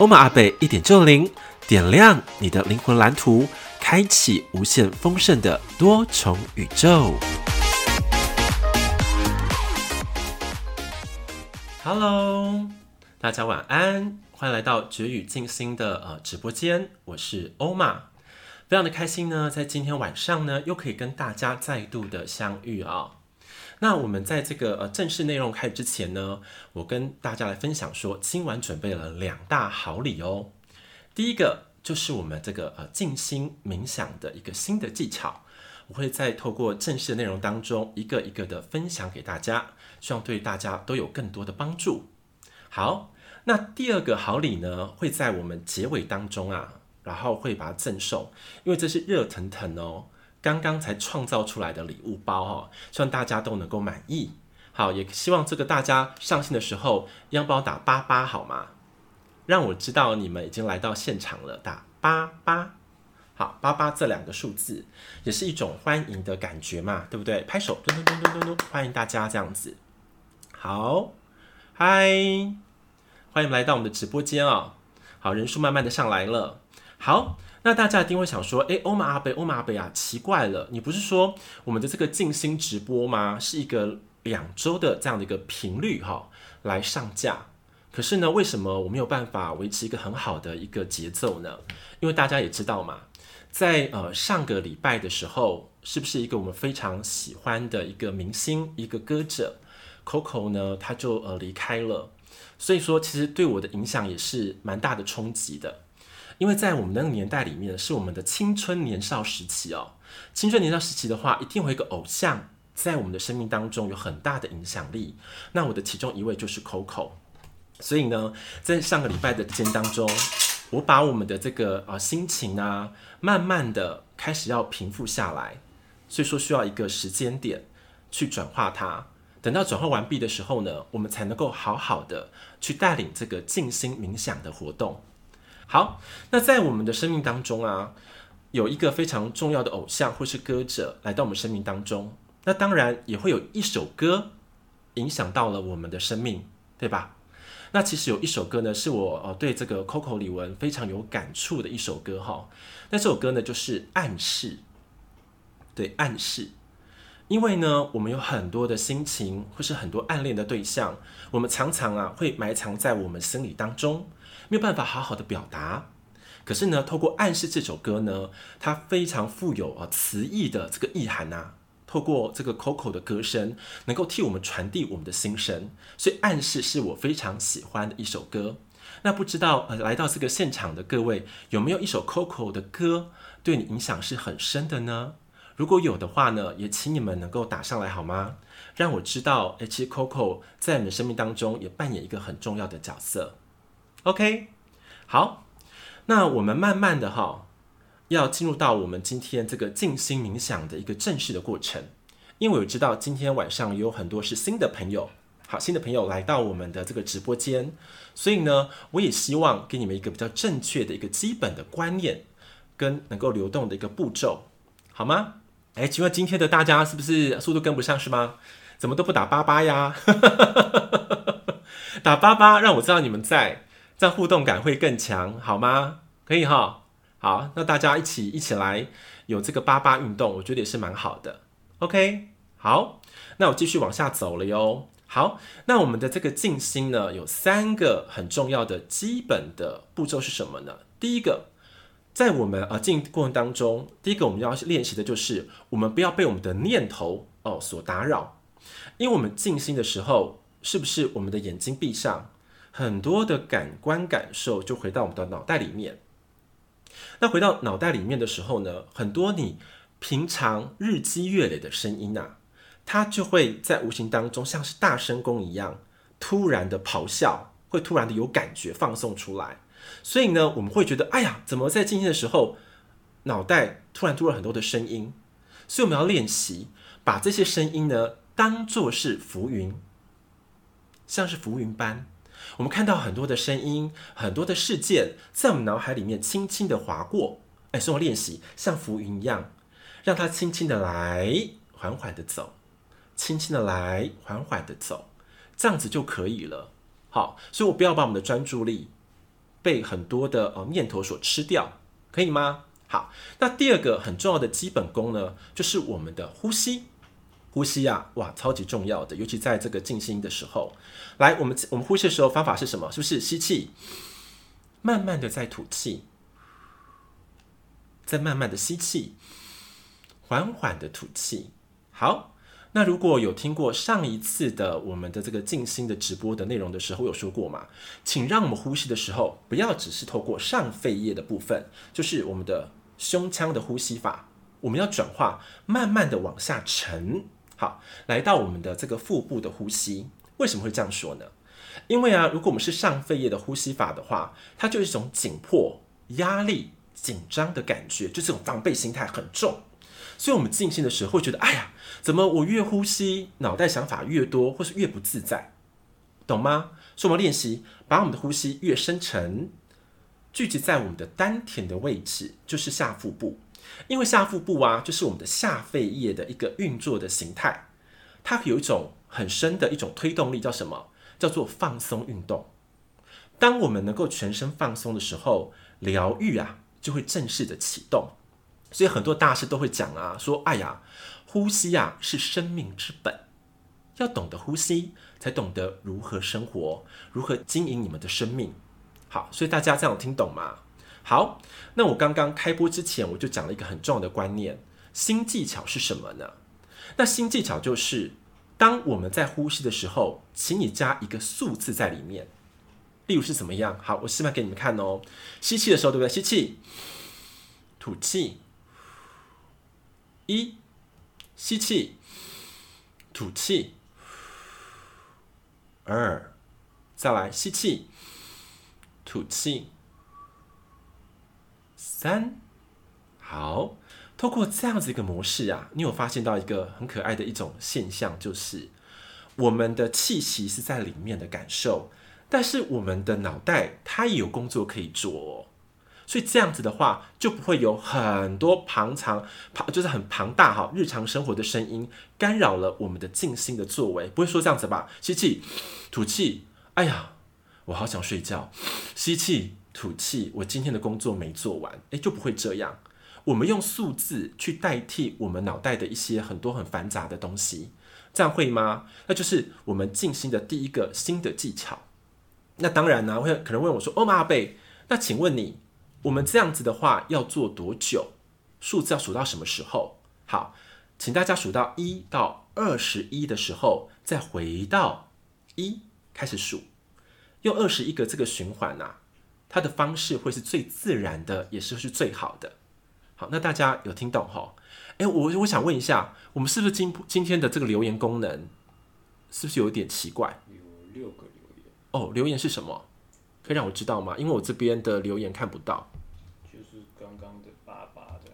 欧玛阿贝一点就零，点亮你的灵魂蓝图，开启无限丰盛的多重宇宙。Hello，大家晚安，欢迎来到绝语静心的呃直播间，我是欧玛，非常的开心呢，在今天晚上呢，又可以跟大家再度的相遇啊、那我们在这个呃正式内容开始之前呢，我跟大家来分享说，今晚准备了两大好礼哦。第一个就是我们这个呃静心冥想的一个新的技巧，我会在透过正式的内容当中一个一个的分享给大家，希望对大家都有更多的帮助。好，那第二个好礼呢，会在我们结尾当中啊，然后会把它赠送，因为这是热腾腾哦。刚刚才创造出来的礼物包哦，希望大家都能够满意。好，也希望这个大家上线的时候，要帮我打八八好吗？让我知道你们已经来到现场了，打八八。好，八八这两个数字也是一种欢迎的感觉嘛，对不对？拍手，咚咚咚咚咚咚，欢迎大家这样子。好，嗨，欢迎来到我们的直播间哦。好，人数慢慢的上来了。好。那大家一定会想说，诶，欧玛阿贝，欧玛阿贝啊，奇怪了，你不是说我们的这个静心直播吗？是一个两周的这样的一个频率哈，来上架。可是呢，为什么我没有办法维持一个很好的一个节奏呢？因为大家也知道嘛，在呃上个礼拜的时候，是不是一个我们非常喜欢的一个明星，一个歌者 Coco 呢，他就呃离开了。所以说，其实对我的影响也是蛮大的冲击的。因为在我们那个年代里面，是我们的青春年少时期哦。青春年少时期的话，一定会有一个偶像在我们的生命当中有很大的影响力。那我的其中一位就是 Coco。所以呢，在上个礼拜的间当中，我把我们的这个啊心情啊，慢慢的开始要平复下来。所以说需要一个时间点去转化它。等到转化完毕的时候呢，我们才能够好好的去带领这个静心冥想的活动。好，那在我们的生命当中啊，有一个非常重要的偶像或是歌者来到我们生命当中，那当然也会有一首歌影响到了我们的生命，对吧？那其实有一首歌呢，是我呃对这个 Coco 李玟非常有感触的一首歌哈。那这首歌呢，就是《暗示》，对，暗示。因为呢，我们有很多的心情或是很多暗恋的对象，我们常常啊会埋藏在我们心里当中。没有办法好好的表达，可是呢，透过《暗示》这首歌呢，它非常富有啊词意的这个意涵呐、啊。透过这个 Coco 的歌声，能够替我们传递我们的心声，所以《暗示》是我非常喜欢的一首歌。那不知道呃，来到这个现场的各位，有没有一首 Coco 的歌对你影响是很深的呢？如果有的话呢，也请你们能够打上来好吗？让我知道，诶，其实 Coco 在你们生命当中也扮演一个很重要的角色。OK，好，那我们慢慢的哈，要进入到我们今天这个静心冥想的一个正式的过程。因为我知道今天晚上有很多是新的朋友，好，新的朋友来到我们的这个直播间，所以呢，我也希望给你们一个比较正确的一个基本的观念，跟能够流动的一个步骤，好吗？哎，请问今天的大家是不是速度跟不上是吗？怎么都不打八八呀？打八八，让我知道你们在。这样互动感会更强，好吗？可以哈，好，那大家一起一起来有这个八八运动，我觉得也是蛮好的。OK，好，那我继续往下走了哟。好，那我们的这个静心呢，有三个很重要的基本的步骤是什么呢？第一个，在我们啊静过程当中，第一个我们要练习的就是，我们不要被我们的念头哦所打扰，因为我们静心的时候，是不是我们的眼睛闭上？很多的感官感受就回到我们的脑袋里面。那回到脑袋里面的时候呢，很多你平常日积月累的声音啊，它就会在无形当中像是大声公一样，突然的咆哮，会突然的有感觉放送出来。所以呢，我们会觉得，哎呀，怎么在静心的时候，脑袋突然多了很多的声音？所以我们要练习，把这些声音呢，当作是浮云，像是浮云般，我们看到很多的声音，很多的事件，在我们脑海里面轻轻的划过。哎，所以我练习像浮云一样，让它轻轻的来，缓缓的走，轻轻的来，缓缓的走，这样子就可以了。好，所以我不要把我们的专注力被很多的呃念头所吃掉，可以吗？好，那第二个很重要的基本功呢，就是我们的呼吸。呼吸啊，哇，超级重要的，尤其在这个静心的时候。来，我们我们呼吸的时候方法是什么？是不是吸气，慢慢的在吐气，再慢慢的吸气，缓缓的吐气。好。那如果有听过上一次的我们的这个静心的直播的内容的时候，有说过嘛？请让我们呼吸的时候，不要只是透过上肺叶的部分，就是我们的胸腔的呼吸法，我们要转化，慢慢的往下沉，好，来到我们的这个腹部的呼吸。为什么会这样说呢？因为啊，如果我们是上肺叶的呼吸法的话，它就是一种紧迫、压力、紧张的感觉，就这种防备心态很重。所以，我们静心的时候会觉得，哎呀，怎么我越呼吸，脑袋想法越多，或是越不自在，懂吗？所以，我们练习把我们的呼吸越深沉，聚集在我们的丹田的位置，就是下腹部。因为下腹部啊，就是我们的下肺叶的一个运作的形态，它有一种很深的一种推动力，叫什么？叫做放松运动。当我们能够全身放松的时候，疗愈啊，就会正式的启动。所以很多大师都会讲啊，说：“哎呀，呼吸呀是生命之本，要懂得呼吸，才懂得如何生活，如何经营你们的生命。”好，所以大家这样听懂吗？好，那我刚刚开播之前，我就讲了一个很重要的观念：新技巧是什么呢？那新技巧就是，当我们在呼吸的时候，请你加一个数字在里面。例如是怎么样？好，我示范给你们看哦。吸气的时候，对不对？吸气，吐气。一，吸气，吐气。二，再来吸气，吐气。三，好，透过这样子一个模式啊，你有发现到一个很可爱的一种现象，就是我们的气息是在里面的感受，但是我们的脑袋它也有工作可以做。所以这样子的话，就不会有很多庞长、庞就是很庞大哈，日常生活的声音干扰了我们的静心的作为。不会说这样子吧？吸气，吐气。哎呀，我好想睡觉。吸气，吐气。我今天的工作没做完，诶，就不会这样。我们用数字去代替我们脑袋的一些很多很繁杂的东西，这样会吗？那就是我们静心的第一个新的技巧。那当然呢，会可能问我说：“哦，马贝，那请问你？”我们这样子的话要做多久？数字要数到什么时候？好，请大家数到一到二十一的时候，再回到一开始数，用二十一个这个循环啊，它的方式会是最自然的，也是是最好的。好，那大家有听懂吼？诶，我我想问一下，我们是不是今今天的这个留言功能是不是有一点奇怪？有六个留言哦，留言是什么？可以让我知道吗？因为我这边的留言看不到。就是刚刚的爸爸的。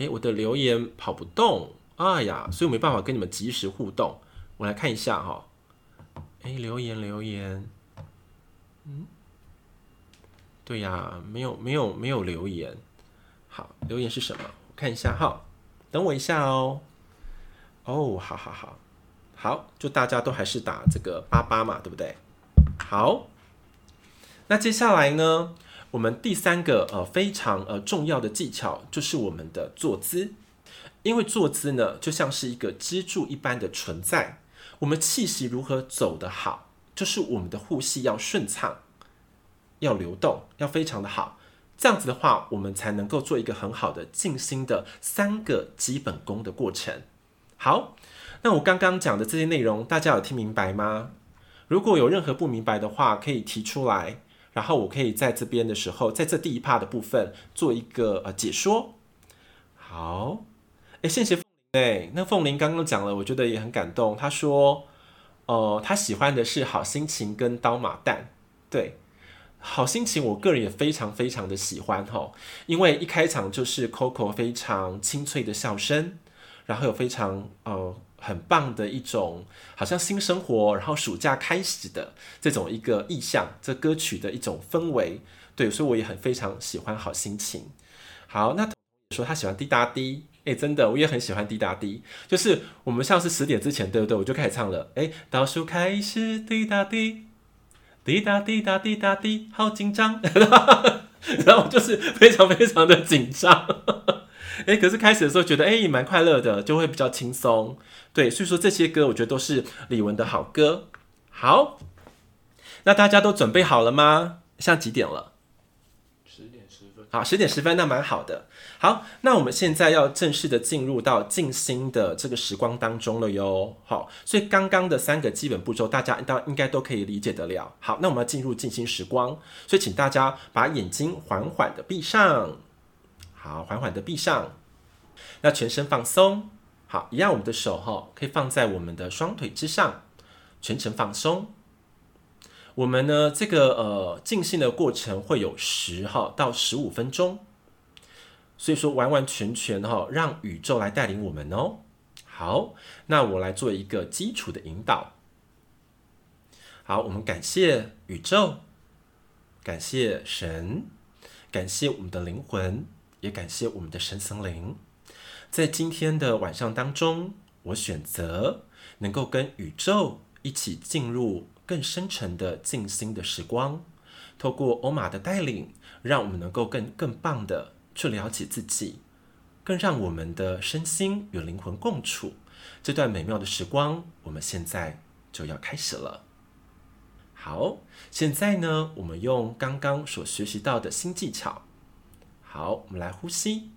哎，我的留言跑不动，哎呀，所以我没办法跟你们及时互动。我来看一下哈。哎，留言留言，嗯，对呀，没有没有没有留言。好，留言是什么？我看一下哈，等我一下哦。哦，好好好，好，就大家都还是打这个八八嘛，对不对？好。那接下来呢，我们第三个呃非常呃重要的技巧就是我们的坐姿，因为坐姿呢就像是一个支柱一般的存在。我们气息如何走得好，就是我们的呼吸要顺畅，要流动，要非常的好。这样子的话，我们才能够做一个很好的静心的三个基本功的过程。好，那我刚刚讲的这些内容，大家有听明白吗？如果有任何不明白的话，可以提出来。然后我可以在这边的时候，在这第一 part 的部分做一个呃解说。好，哎，谢谢凤玲哎，那凤玲刚刚讲了，我觉得也很感动。她说，呃，她喜欢的是好心情跟刀马旦。对，好心情，我个人也非常非常的喜欢哈，因为一开场就是 Coco 非常清脆的笑声，然后有非常呃很棒的一种好像新生活，然后暑假开始的这种一个意象，这歌曲的一种氛围，对，所以我也很非常喜欢好心情。好，那说他喜欢滴答滴，哎，真的，我也很喜欢滴答滴，就是我们像是十点之前，对不对？我就开始唱了，哎，倒数开始滴答滴。滴答滴答滴答滴，好紧张，然后就是非常非常的紧张，哎，可是开始的时候觉得哎也蛮快乐的，就会比较轻松，对，所以说这些歌我觉得都是李玟的好歌。好，那大家都准备好了吗？现在几点了？十点十分。好，十点十分，那蛮好的。好，那我们现在要正式的进入到静心的这个时光当中了哟。好，所以刚刚的三个基本步骤，大家应应该都可以理解得了。好，那我们要进入静心时光，所以请大家把眼睛缓缓的闭上。好，缓缓的闭上。那全身放松。好，一样，我们的手哈可以放在我们的双腿之上，全程放松。我们呢，这个呃静心的过程会有十哈到十五分钟。所以说，完完全全哈，让宇宙来带领我们哦。好，那我来做一个基础的引导。好，我们感谢宇宙，感谢神，感谢我们的灵魂，也感谢我们的神森林。在今天的晚上当中，我选择能够跟宇宙一起进入更深沉的静心的时光，透过欧玛的带领，让我们能够更更棒的。去了解自己，更让我们的身心与灵魂共处。这段美妙的时光，我们现在就要开始了。好，现在呢，我们用刚刚所学习到的新技巧。好，我们来呼吸，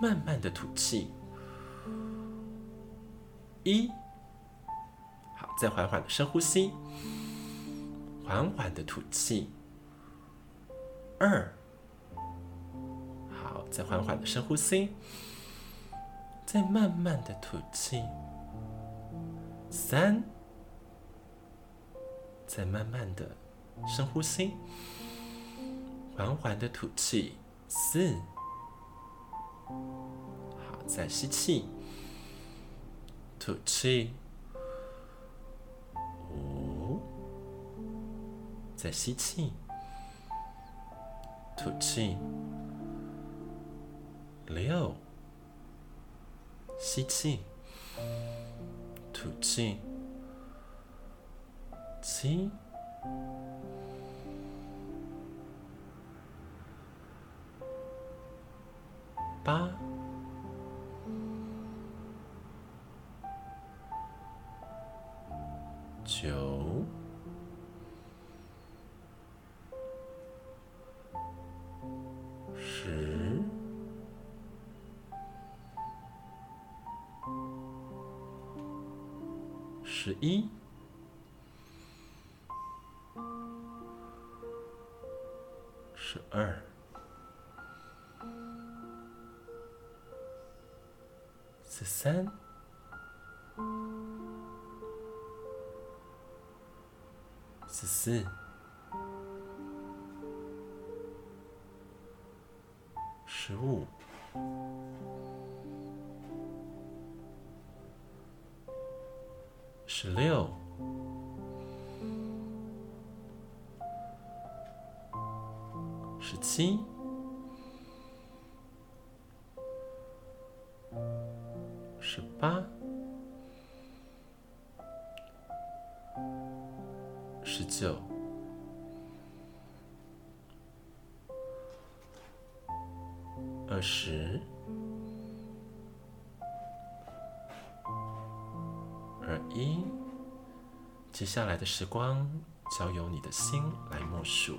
慢慢的吐气，一，好，再缓缓的深呼吸，缓缓的吐气，二。好再缓缓的深呼吸，再慢慢的吐气。三，再慢慢的深呼吸，缓缓的吐气。四，好，再吸气，吐气。五，再吸气，吐气。六，吸气，吐气，七，八，九，十。十一，十二，三，十四，十五。十六，十七，十八，十九，二十。二一，接下来的时光交由你的心来默数。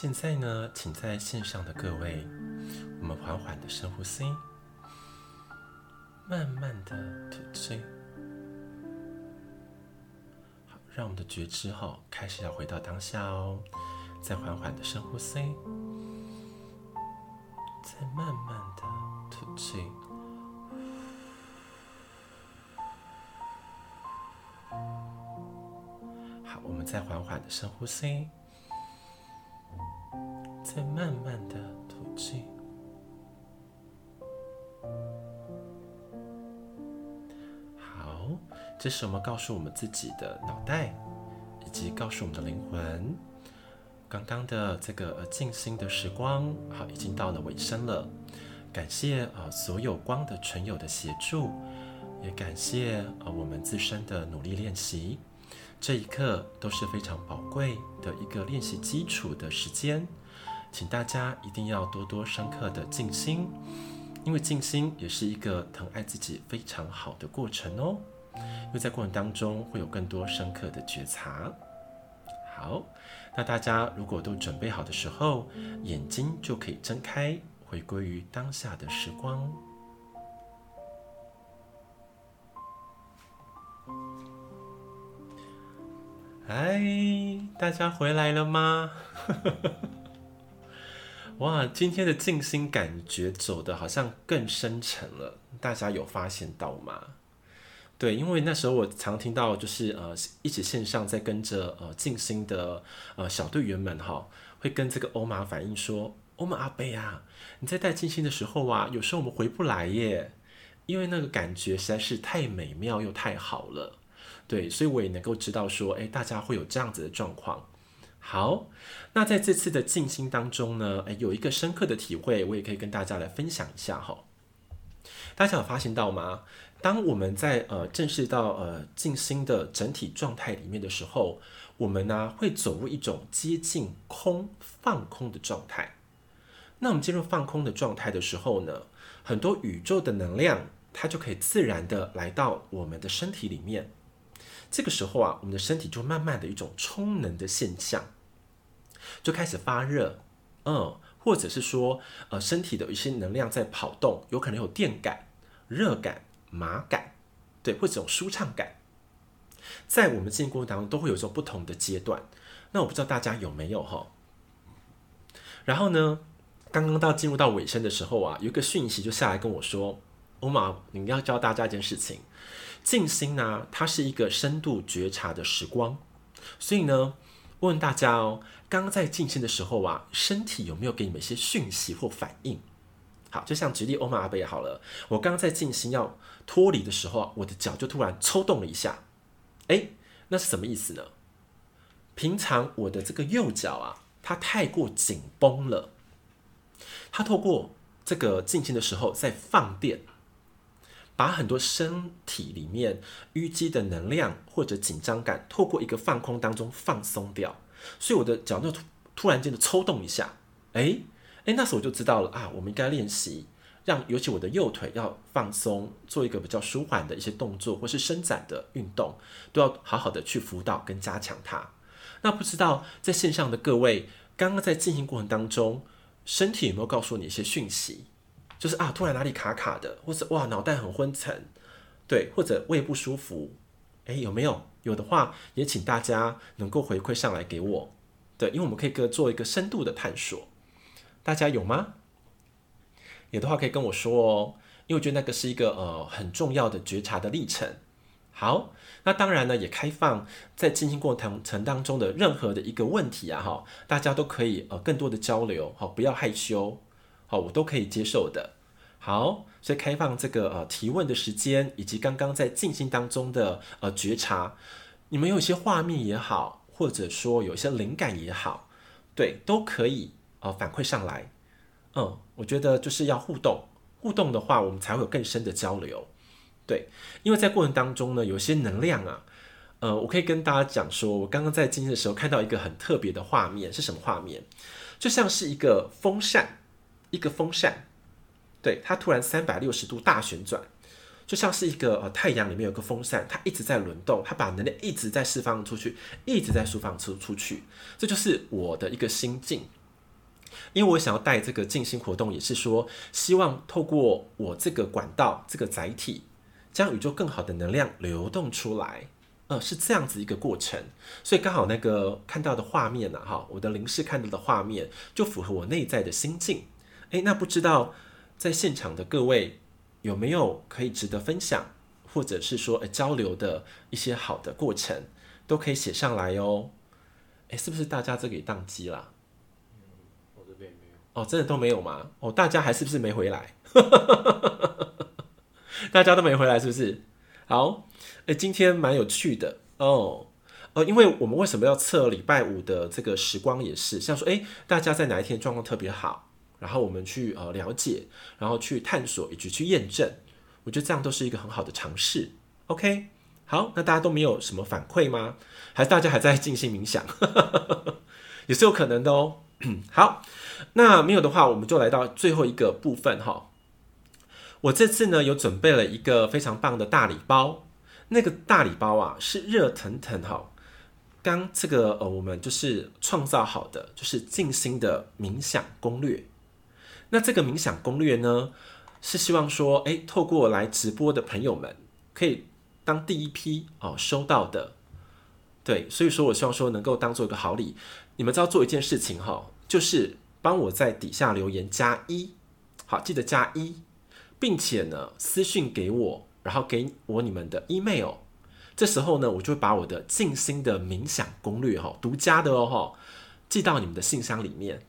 现在呢，请在线上的各位，我们缓缓的深呼吸，慢慢的吐气。好，让我们的觉知哈开始要回到当下哦。再缓缓的深呼吸，再慢慢的吐气。好，我们再缓缓的深呼吸。再慢慢的吐气。好，这是我们告诉我们自己的脑袋，以及告诉我们的灵魂，刚刚的这个静心的时光，好，已经到了尾声了。感谢啊，所有光的存有的协助，也感谢啊，我们自身的努力练习。这一刻都是非常宝贵的一个练习基础的时间。请大家一定要多多深刻的静心，因为静心也是一个疼爱自己非常好的过程哦。因为在过程当中会有更多深刻的觉察。好，那大家如果都准备好的时候，眼睛就可以睁开，回归于当下的时光。嗨，大家回来了吗？哇，今天的静心感觉走得好像更深沉了，大家有发现到吗？对，因为那时候我常听到，就是呃，一起线上在跟着呃静心的呃小队员们哈，会跟这个欧玛反映说，欧玛阿贝啊，你在带静心的时候啊，有时候我们回不来耶，因为那个感觉实在是太美妙又太好了，对，所以我也能够知道说，哎，大家会有这样子的状况。好，那在这次的静心当中呢，诶，有一个深刻的体会，我也可以跟大家来分享一下哈。大家有发现到吗？当我们在呃正视到呃静心的整体状态里面的时候，我们呢会走入一种接近空、放空的状态。那我们进入放空的状态的时候呢，很多宇宙的能量它就可以自然的来到我们的身体里面。这个时候啊，我们的身体就慢慢的一种充能的现象。就开始发热，嗯，或者是说，呃，身体的一些能量在跑动，有可能有电感、热感、麻感，对，或者这种舒畅感，在我们进行过程当中都会有这种不同的阶段。那我不知道大家有没有哈？然后呢，刚刚到进入到尾声的时候啊，有一个讯息就下来跟我说：“欧玛，你要教大家一件事情，静心呢，它是一个深度觉察的时光，所以呢。”问大家哦，刚刚在静心的时候啊，身体有没有给你们一些讯息或反应？好，就像举例欧玛阿贝好了，我刚刚在进行要脱离的时候啊，我的脚就突然抽动了一下，诶，那是什么意思呢？平常我的这个右脚啊，它太过紧绷了，它透过这个进行的时候在放电。把很多身体里面淤积的能量或者紧张感，透过一个放空当中放松掉，所以我的脚就突突然间的抽动一下，哎哎，那时候我就知道了啊，我们应该练习让，尤其我的右腿要放松，做一个比较舒缓的一些动作或是伸展的运动，都要好好的去辅导跟加强它。那不知道在线上的各位，刚刚在进行过程当中，身体有没有告诉你一些讯息？就是啊，突然哪里卡卡的，或者哇，脑袋很昏沉，对，或者胃不舒服，诶，有没有？有的话，也请大家能够回馈上来给我，对，因为我们可以各做一个深度的探索。大家有吗？有的话可以跟我说哦，因为我觉得那个是一个呃很重要的觉察的历程。好，那当然呢，也开放在进行过程程当中的任何的一个问题啊，哈，大家都可以呃更多的交流，好，不要害羞。好，我都可以接受的。好，所以开放这个呃提问的时间，以及刚刚在静心当中的呃觉察，你们有一些画面也好，或者说有一些灵感也好，对，都可以呃反馈上来。嗯，我觉得就是要互动，互动的话，我们才会有更深的交流。对，因为在过程当中呢，有些能量啊，呃，我可以跟大家讲说，我刚刚在静心的时候看到一个很特别的画面，是什么画面？就像是一个风扇。一个风扇，对，它突然三百六十度大旋转，就像是一个呃太阳里面有个风扇，它一直在轮动，它把能量一直在释放出去，一直在释放出出去。这就是我的一个心境，因为我想要带这个静心活动，也是说希望透过我这个管道、这个载体，将宇宙更好的能量流动出来。呃，是这样子一个过程，所以刚好那个看到的画面呢，哈，我的灵视看到的画面就符合我内在的心境。诶，那不知道在现场的各位有没有可以值得分享，或者是说呃交流的一些好的过程，都可以写上来哦。诶，是不是大家这里宕机了？嗯，我这边没有。哦，真的都没有吗？哦，大家还是不是没回来？大家都没回来，是不是？好。诶，今天蛮有趣的哦，呃，因为我们为什么要测礼拜五的这个时光也是，像说，诶，大家在哪一天状况特别好，然后我们去呃了解，然后去探索以及去验证，我觉得这样都是一个很好的尝试。OK，好，那大家都没有什么反馈吗？还是大家还在静心冥想？也是有可能的哦。好，那没有的话，我们就来到最后一个部分哈。我这次呢有准备了一个非常棒的大礼包。那个大礼包啊，是热腾腾哈，刚这个呃，我们就是创造好的，就是静心的冥想攻略。那这个冥想攻略呢，是希望说，哎，透过来直播的朋友们，可以当第一批哦收到的。对，所以说我希望说能够当做一个好礼。你们知道做一件事情哈，就是帮我在底下留言加一，好，记得加一，并且呢私信给我。然后给我你们的 email，这时候呢，我就会把我的静心的冥想攻略哈，独家的哦寄到你们的信箱里面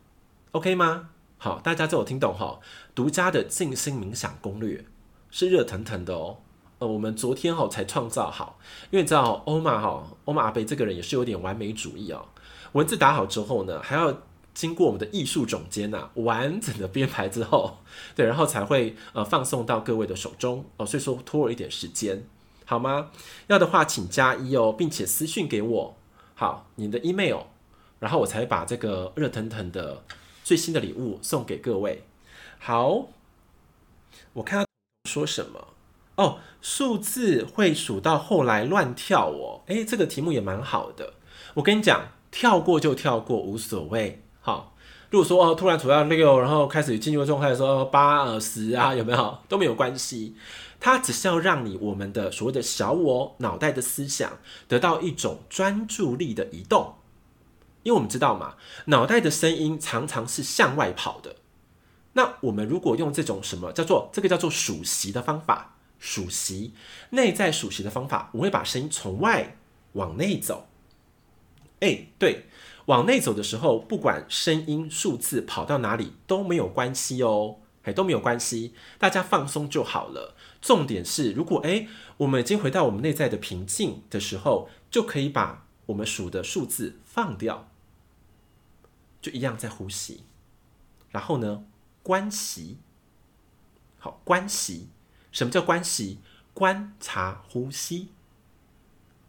，OK 吗？好，大家都有听懂哈？独家的静心冥想攻略是热腾腾的哦，呃，我们昨天哈才创造好，因为你知道欧玛哈，欧玛阿贝这个人也是有点完美主义哦，文字打好之后呢，还要。经过我们的艺术总监呐、完整的编排之后，对，然后才会呃放送到各位的手中哦，所以说拖了一点时间，好吗？要的话请加一哦，并且私信给我，好，你的 email，然后我才把这个热腾腾的最新的礼物送给各位。好，我看到说什么哦，数字会数到后来乱跳哦，诶，这个题目也蛮好的，我跟你讲，跳过就跳过，无所谓。好，如果说哦，突然处到六，然后开始进入状态的时候，八、呃、十啊，有没有都没有关系。它只是要让你我们的所谓的小我脑袋的思想得到一种专注力的移动，因为我们知道嘛，脑袋的声音常常是向外跑的。那我们如果用这种什么叫做这个叫做数息的方法，数息内在数息的方法，我会把声音从外往内走。哎，对。往内走的时候，不管声音数字跑到哪里都没有关系哦，哎，都没有关系，大家放松就好了。重点是，如果哎，我们已经回到我们内在的平静的时候，就可以把我们数的数字放掉，就一样在呼吸。然后呢，观息，好，观息，什么叫观息？观察呼吸，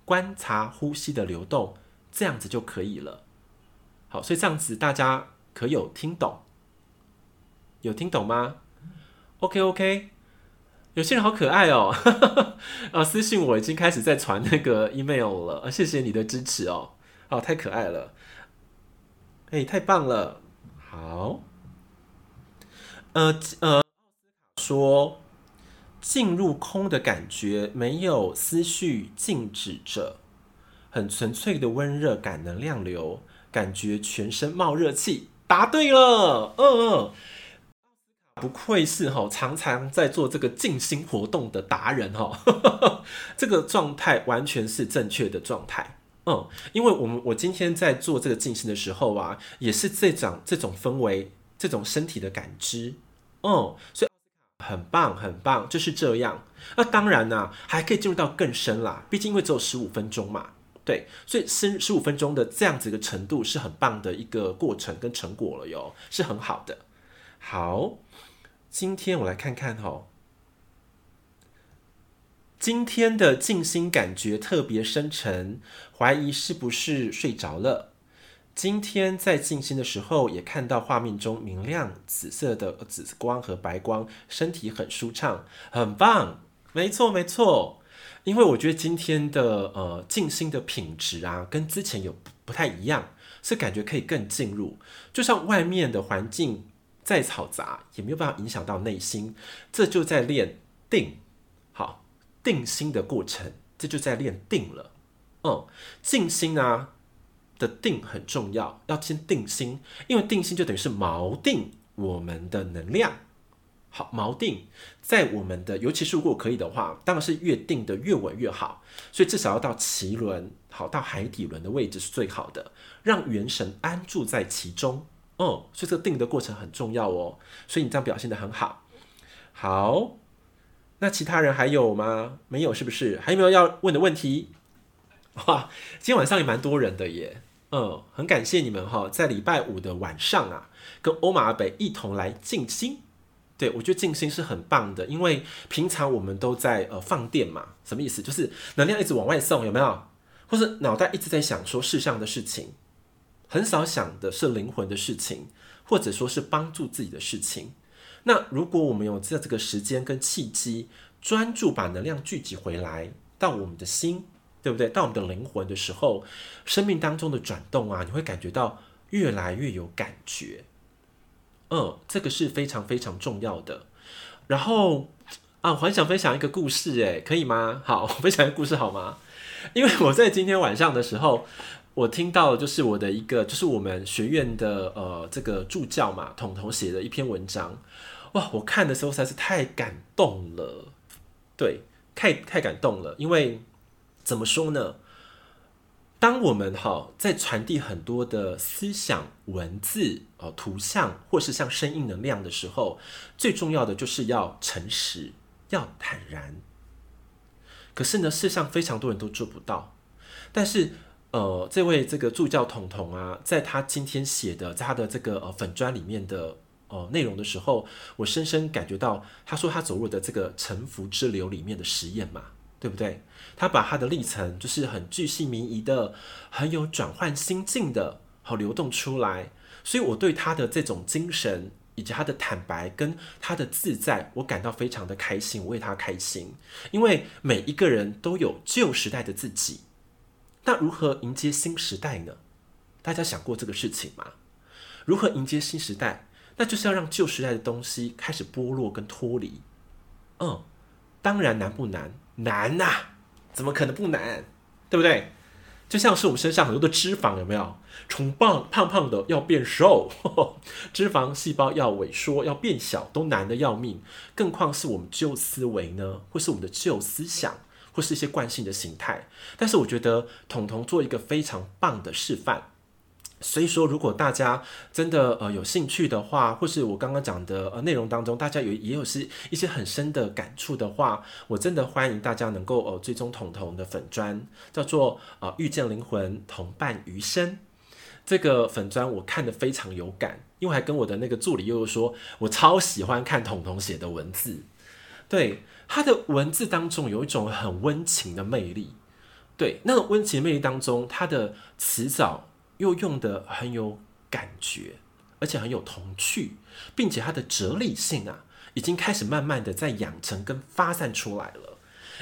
观察呼吸的流动，这样子就可以了。好，所以这样子大家可有听懂？有听懂吗？OK OK，有些人好可爱哦，啊，私信我已经开始在传那个 email 了，啊，谢谢你的支持哦，哦，太可爱了，哎，太棒了，好，呃呃，说进入空的感觉，没有思绪静止着，很纯粹的温热感能量流。感觉全身冒热气，答对了，嗯嗯，不愧是哈常常在做这个静心活动的达人哈，这个状态完全是正确的状态，嗯，因为我们我今天在做这个静心的时候啊，也是这种这种氛围，这种身体的感知，嗯，所以很棒很棒，就是这样。那当然呢、还可以进入到更深啦，毕竟因为只有十五分钟嘛。对，所以十十五分钟的这样子一个程度是很棒的一个过程跟成果了哟，是很好的。好，今天我来看看哈，今天的静心感觉特别深沉，怀疑是不是睡着了？今天在静心的时候，也看到画面中明亮紫色的紫光和白光，身体很舒畅，很棒。没错，没错。因为我觉得今天的呃静心的品质啊，跟之前有不太一样，是感觉可以更进入。就像外面的环境再嘈杂，也没有办法影响到内心。这就在练定，好，定心的过程，这就在练定了。嗯，静心啊的定很重要，要先定心，因为定心就等于是锚定我们的能量。好，锚定在我们的，尤其是如果可以的话，当然是越定的越稳越好。所以至少要到脐轮，好，到海底轮的位置是最好的，让元神安住在其中。哦，所以这个定的过程很重要哦。所以你这样表现得很好。好，那其他人还有吗？没有，是不是？还有没有要问的问题？哇，今天晚上也蛮多人的耶。嗯，很感谢你们哈，在礼拜五的晚上啊，跟欧马北一同来静心。对，我觉得静心是很棒的，因为平常我们都在呃放电嘛，什么意思？就是能量一直往外送，有没有？或是脑袋一直在想说世上的事情，很少想的是灵魂的事情，或者说是帮助自己的事情。那如果我们有在这个时间跟契机，专注把能量聚集回来到我们的心，对不对？到我们的灵魂的时候，生命当中的转动啊，你会感觉到越来越有感觉。嗯，这个是非常非常重要的。然后啊，我还想分享一个故事，诶，可以吗？好，我分享一个故事好吗？因为我在今天晚上的时候，我听到就是我的一个，就是我们学院的呃这个助教嘛，彤彤写的一篇文章，哇，我看的时候实在是太感动了，对，太太感动了，因为怎么说呢？当我们哈在传递很多的思想、文字、哦图像，或是像声音能量的时候，最重要的就是要诚实，要坦然。可是呢，世上非常多人都做不到。但是，呃，这位这个助教彤彤啊，在他今天写的，在他的这个呃粉砖里面的呃内容的时候，我深深感觉到，他说他走入的这个沉浮之流里面的实验嘛。对不对？他把他的历程就是很巨细靡遗的，很有转换心境的，好流动出来。所以我对他的这种精神，以及他的坦白跟他的自在，我感到非常的开心，我为他开心。因为每一个人都有旧时代的自己，那如何迎接新时代呢？大家想过这个事情吗？如何迎接新时代？那就是要让旧时代的东西开始剥落跟脱离。嗯，当然难不难？难呐、怎么可能不难？对不对？就像是我们身上很多的脂肪，有没有？从胖胖胖的要变瘦，呵 呵脂肪细胞要萎缩，要变小，都难的要命。更况是我们旧思维呢，或是我们的旧思想，或是一些惯性的形态。但是我觉得彤彤做一个非常棒的示范。所以说，如果大家真的呃有兴趣的话，或是我刚刚讲的呃内容当中，大家有也有是一些很深的感触的话，我真的欢迎大家能够呃追踪彤彤的粉专，叫做啊、呃、遇见灵魂同伴余生。这个粉专我看得非常有感，因为还跟我的那个助理又说，我超喜欢看彤彤写的文字，对他的文字当中有一种很温情的魅力，对那种温情的魅力当中，他的词藻。又用得很有感觉，而且很有童趣，并且它的哲理性啊，已经开始慢慢的在养成跟发散出来了。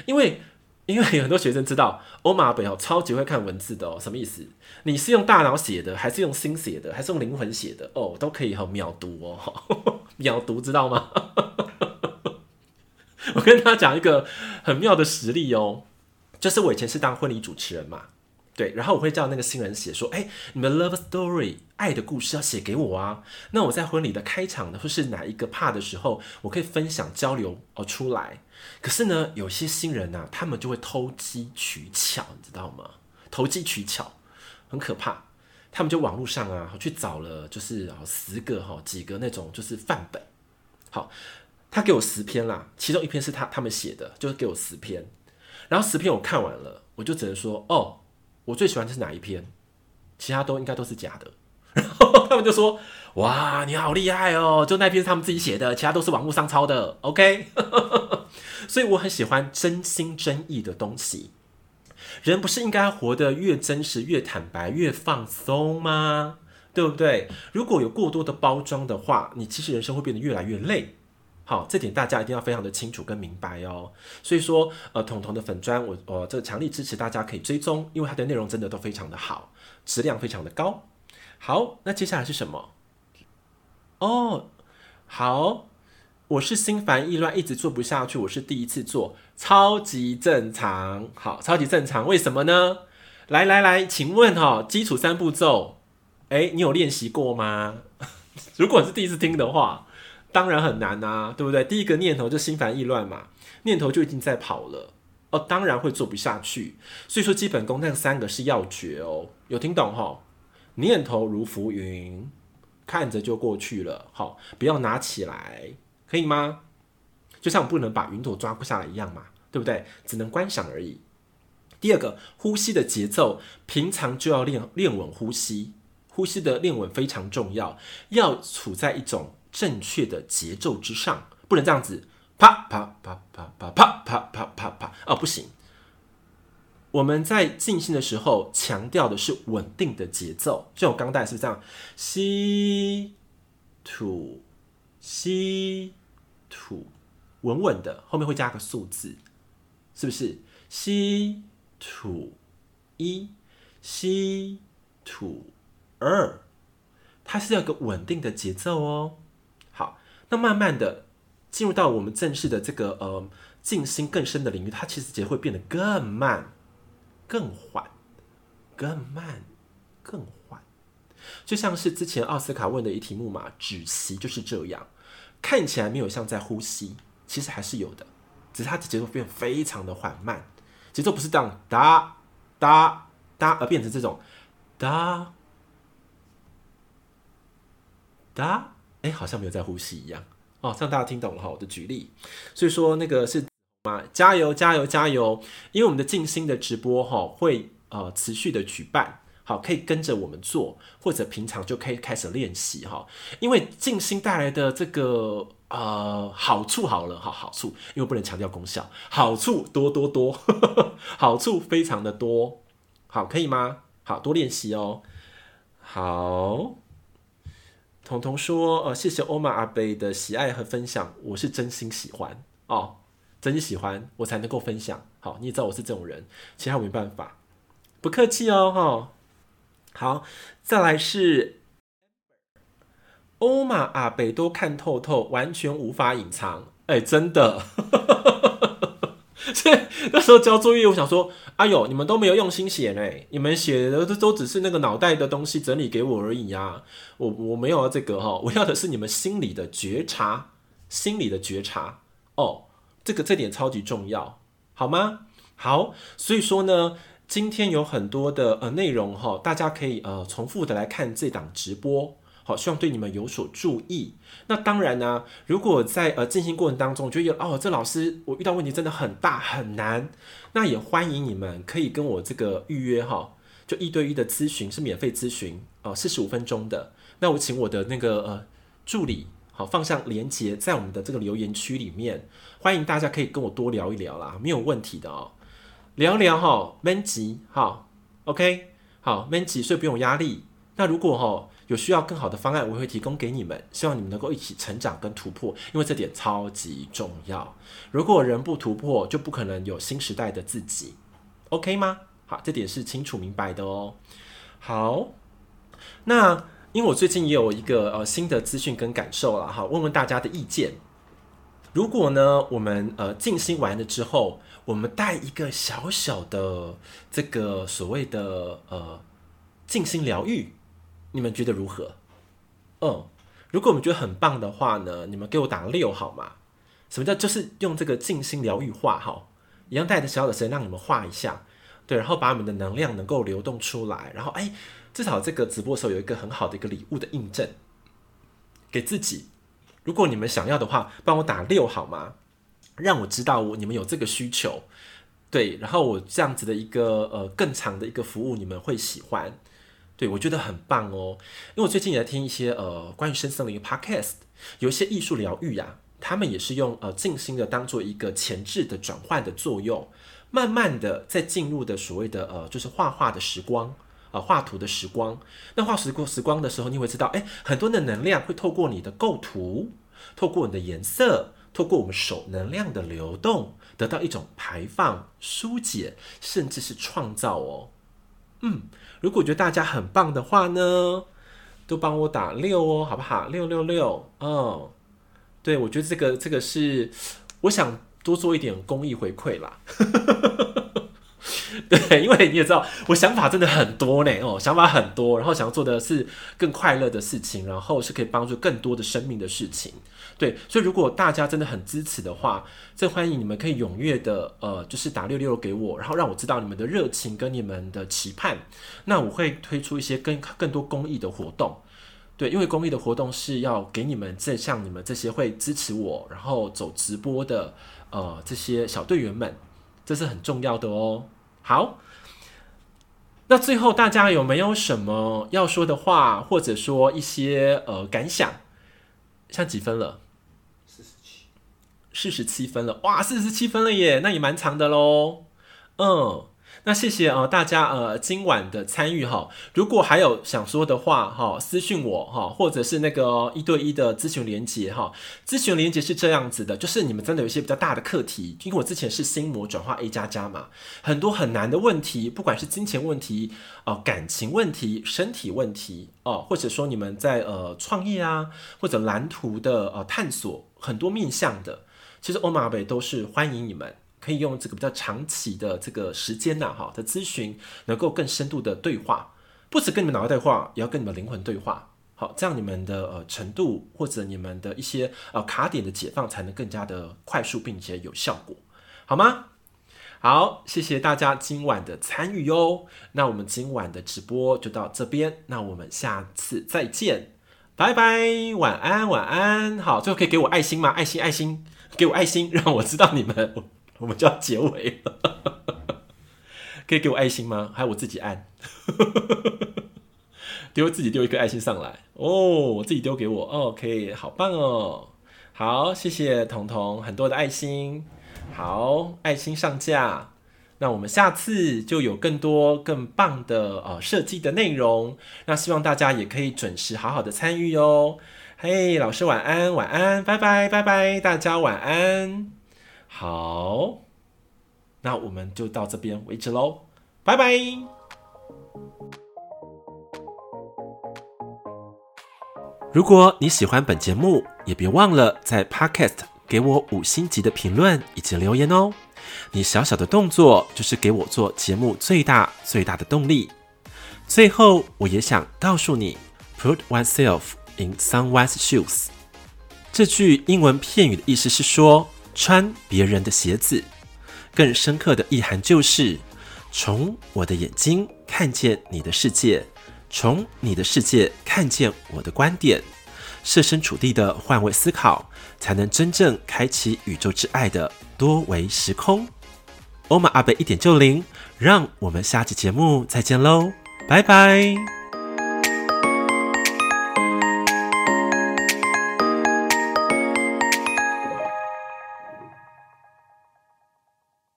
因为，因为很多学生知道欧玛 ㄚ 贝哦，超级会看文字的哦。什么意思？你是用大脑写的，还是用心写的，还是用灵魂写的？哦，都可以哦秒读哦，秒读知道吗？我跟他讲一个很妙的实例哦，就是我以前是当婚礼主持人嘛。对，然后我会叫那个新人写说：“哎，你们 love story 爱的故事要写给我啊。那我在婚礼的开场呢，或是哪一个 part 的时候，我可以分享交流哦出来。可是呢，有些新人呐、他们就会偷机取巧，你知道吗？投机取巧很可怕。他们就网络上啊去找了，就是啊十个哈几个那种就是范本。好，他给我十篇啦，其中一篇是他他们写的，就是给我十篇。然后十篇我看完了，我就只能说哦。”我最喜欢的是哪一篇？其他都应该都是假的。然后他们就说：“哇，你好厉害哦！就那篇是他们自己写的，其他都是网络上抄的。”OK，所以我很喜欢真心真意的东西。人不是应该活得越真实、越坦白、越放松吗？对不对？如果有过多的包装的话，你其实人生会变得越来越累。好，这点大家一定要非常的清楚跟明白哦。所以说，呃，彤彤的粉专，我我这个强力支持大家可以追踪，因为它的内容真的都非常的好，质量非常的高。好，那接下来是什么？哦，好，我是心烦意乱，一直做不下去，我是第一次做，超级正常。好，超级正常，为什么呢？来来来，请问哈、哦，基础三步骤，哎，你有练习过吗？如果是第一次听的话。当然很难啊，对不对？第一个念头就心烦意乱嘛，念头就已经在跑了哦，当然会做不下去。所以说基本功那三个是要诀哦，有听懂齁？念头如浮云，看着就过去了，好，不要拿起来，可以吗？就像我不能把云朵抓不下来一样嘛，对不对？只能观赏而已。第二个，呼吸的节奏，平常就要练练稳呼吸，呼吸的练稳非常重要，要处在一种。正确的节奏之上，不能这样子，啪啪啪啪啪啪啪啪啪啪哦，不行。我们在进行的时候，强调的是稳定的节奏。就我刚带是这样，吸吐吸吐，稳稳的，后面会加个数字，是不是？吸吐一，吸吐二，它是要个稳定的节奏哦。那慢慢的进入到我们正式的这个呃静心更深的领域，它其实也会变得更慢、更缓、更慢、更缓。就像是之前奥斯卡问的一题目嘛，止息就是这样，看起来没有像在呼吸，其实还是有的，只是它的节奏变得非常的缓慢，节奏不是这样哒哒哒，而变成这种哒哒。哎，好像没有在呼吸一样哦，这样大家听懂了哈，我的举例。所以说那个是嘛，加油加油加油！因为我们的静心的直播哈会呃持续的举办，好，可以跟着我们做，或者平常就可以开始练习哈。因为静心带来的这个呃好处好了哈，好处，因为不能强调功效，好处多多多，呵 呵好处非常的多，好，可以吗？好多练习哦，好。彤彤说：“呃，谢谢欧玛阿贝的喜爱和分享，我是真心喜欢哦，真心喜欢我才能够分享。好，你也知道我是这种人，其他我没办法，不客气哦，哈、好，再来是欧玛阿贝都看透透，完全无法隐藏。哎，真的。” 那时候交作业，我想说：“哎呦，你们都没有用心写呢，你们写的都都只是那个脑袋的东西整理给我而已啊！我我没有要这个哈，我要的是你们心里的觉察，心里的觉察哦，这个这点超级重要，好吗？好，所以说呢，今天有很多的呃内容哈，大家可以呃重复的来看这档直播。”好，希望对你们有所注意。那当然呢、如果在呃进行过程当中，觉得哦，这老师我遇到问题真的很大很难，那也欢迎你们可以跟我这个预约哈，就一对一的咨询是免费咨询哦，四十五分钟的。那我请我的那个呃助理好放上链接在我们的这个留言区里面，欢迎大家可以跟我多聊一聊啦，没有问题的哦，聊聊哈，闷急哈，OK，好闷急，所以不用压力。那如果哈。有需要更好的方案，我会提供给你们。希望你们能够一起成长跟突破，因为这点超级重要。如果人不突破，就不可能有新时代的自己。OK 吗？好，这点是清楚明白的哦。好，那因为我最近也有一个呃新的资讯跟感受了哈，问问大家的意见。如果呢，我们呃静心完了之后，我们带一个小小的这个所谓的呃静心疗愈。你们觉得如何？嗯，如果我们觉得很棒的话呢，你们给我打六好吗？什么叫就是用这个静心疗愈画哈，一样带着小小的时间让你们画一下，对，然后把你们的能量能够流动出来，然后哎，至少这个直播的时候有一个很好的一个礼物的印证给自己。如果你们想要的话，帮我打六好吗？让我知道我你们有这个需求，对，然后我这样子的一个呃更长的一个服务，你们会喜欢。对，我觉得很棒哦，因为我最近也在听一些呃关于深森林的 podcast，有一些艺术疗愈呀，他们也是用呃静心的当做一个前置的转换的作用，慢慢的在进入的所谓的呃就是画画的时光啊、呃、画图的时光，那画时光时光的时候，你会知道，哎，很多的能量会透过你的构图，透过你的颜色，透过我们手能量的流动，得到一种排放、疏解，甚至是创造哦。嗯，如果觉得大家很棒的话呢，都帮我打六哦，好不好？六六六，嗯，对，我觉得这个这个是，我想多做一点公益回馈啦。对，因为你也知道，我想法真的很多呢，哦，想法很多，然后想要做的是更快乐的事情，然后是可以帮助更多的生命的事情。对，所以如果大家真的很支持的话，真欢迎你们可以踊跃的，呃，就是打六六给我，然后让我知道你们的热情跟你们的期盼，那我会推出一些更更多公益的活动。对，因为公益的活动是要给你们这像你们这些会支持我，然后走直播的，呃，这些小队员们，这是很重要的哦。好，那最后大家有没有什么要说的话，或者说一些呃感想？像几分了？四十七，四十七分了，哇，四十七分了耶，那也蛮长的喽，嗯。那谢谢呃大家呃今晚的参与哈，如果还有想说的话哈，私信我哈，或者是那个一对一的咨询连接哈，咨询连接是这样子的，就是你们真的有一些比较大的课题，因为我之前是心魔转化 A 加加嘛，很多很难的问题，不管是金钱问题哦、感情问题、身体问题哦，或者说你们在呃创业啊或者蓝图的呃探索很多面向的，其实欧玛 ㄚ 贝都是欢迎你们。可以用这个比较长期的这个时间呐，哈的咨询，能够更深度的对话，不止跟你们脑袋对话，也要跟你们灵魂对话。好，这样你们的呃程度或者你们的一些呃卡点的解放，才能更加的快速并且有效果，好吗？好，谢谢大家今晚的参与哟。那我们今晚的直播就到这边，那我们下次再见，拜拜，晚安，晚安。好，最后可以给我爱心吗？爱心，爱心，给我爱心，让我知道你们。我们就要结尾了，可以给我爱心吗？还有我自己按，丢自己丢一个爱心上来。哦，我自己丢给我，OK，好棒哦，好，谢谢彤彤，很多的爱心，好，爱心上架，那我们下次就有更多更棒的呃设计的内容，那希望大家也可以准时好好的参与哦，嘿，老师晚安，晚安，拜拜，拜拜，大家晚安。好，那我们就到这边为止喽，拜拜。如果你喜欢本节目，也别忘了在 Podcast 给我五星级的评论以及留言哦。你小小的动作就是给我做节目最大最大的动力。最后，我也想告诉你，Put oneself in someone's shoes。这句英文片语的意思是说。穿别人的鞋子，更深刻的意涵就是从我的眼睛看见你的世界，从你的世界看见我的观点，设身处地的换位思考，才能真正开启宇宙之爱的多维时空。欧玛阿贝一点就灵，让我们下期节目再见喽，拜拜。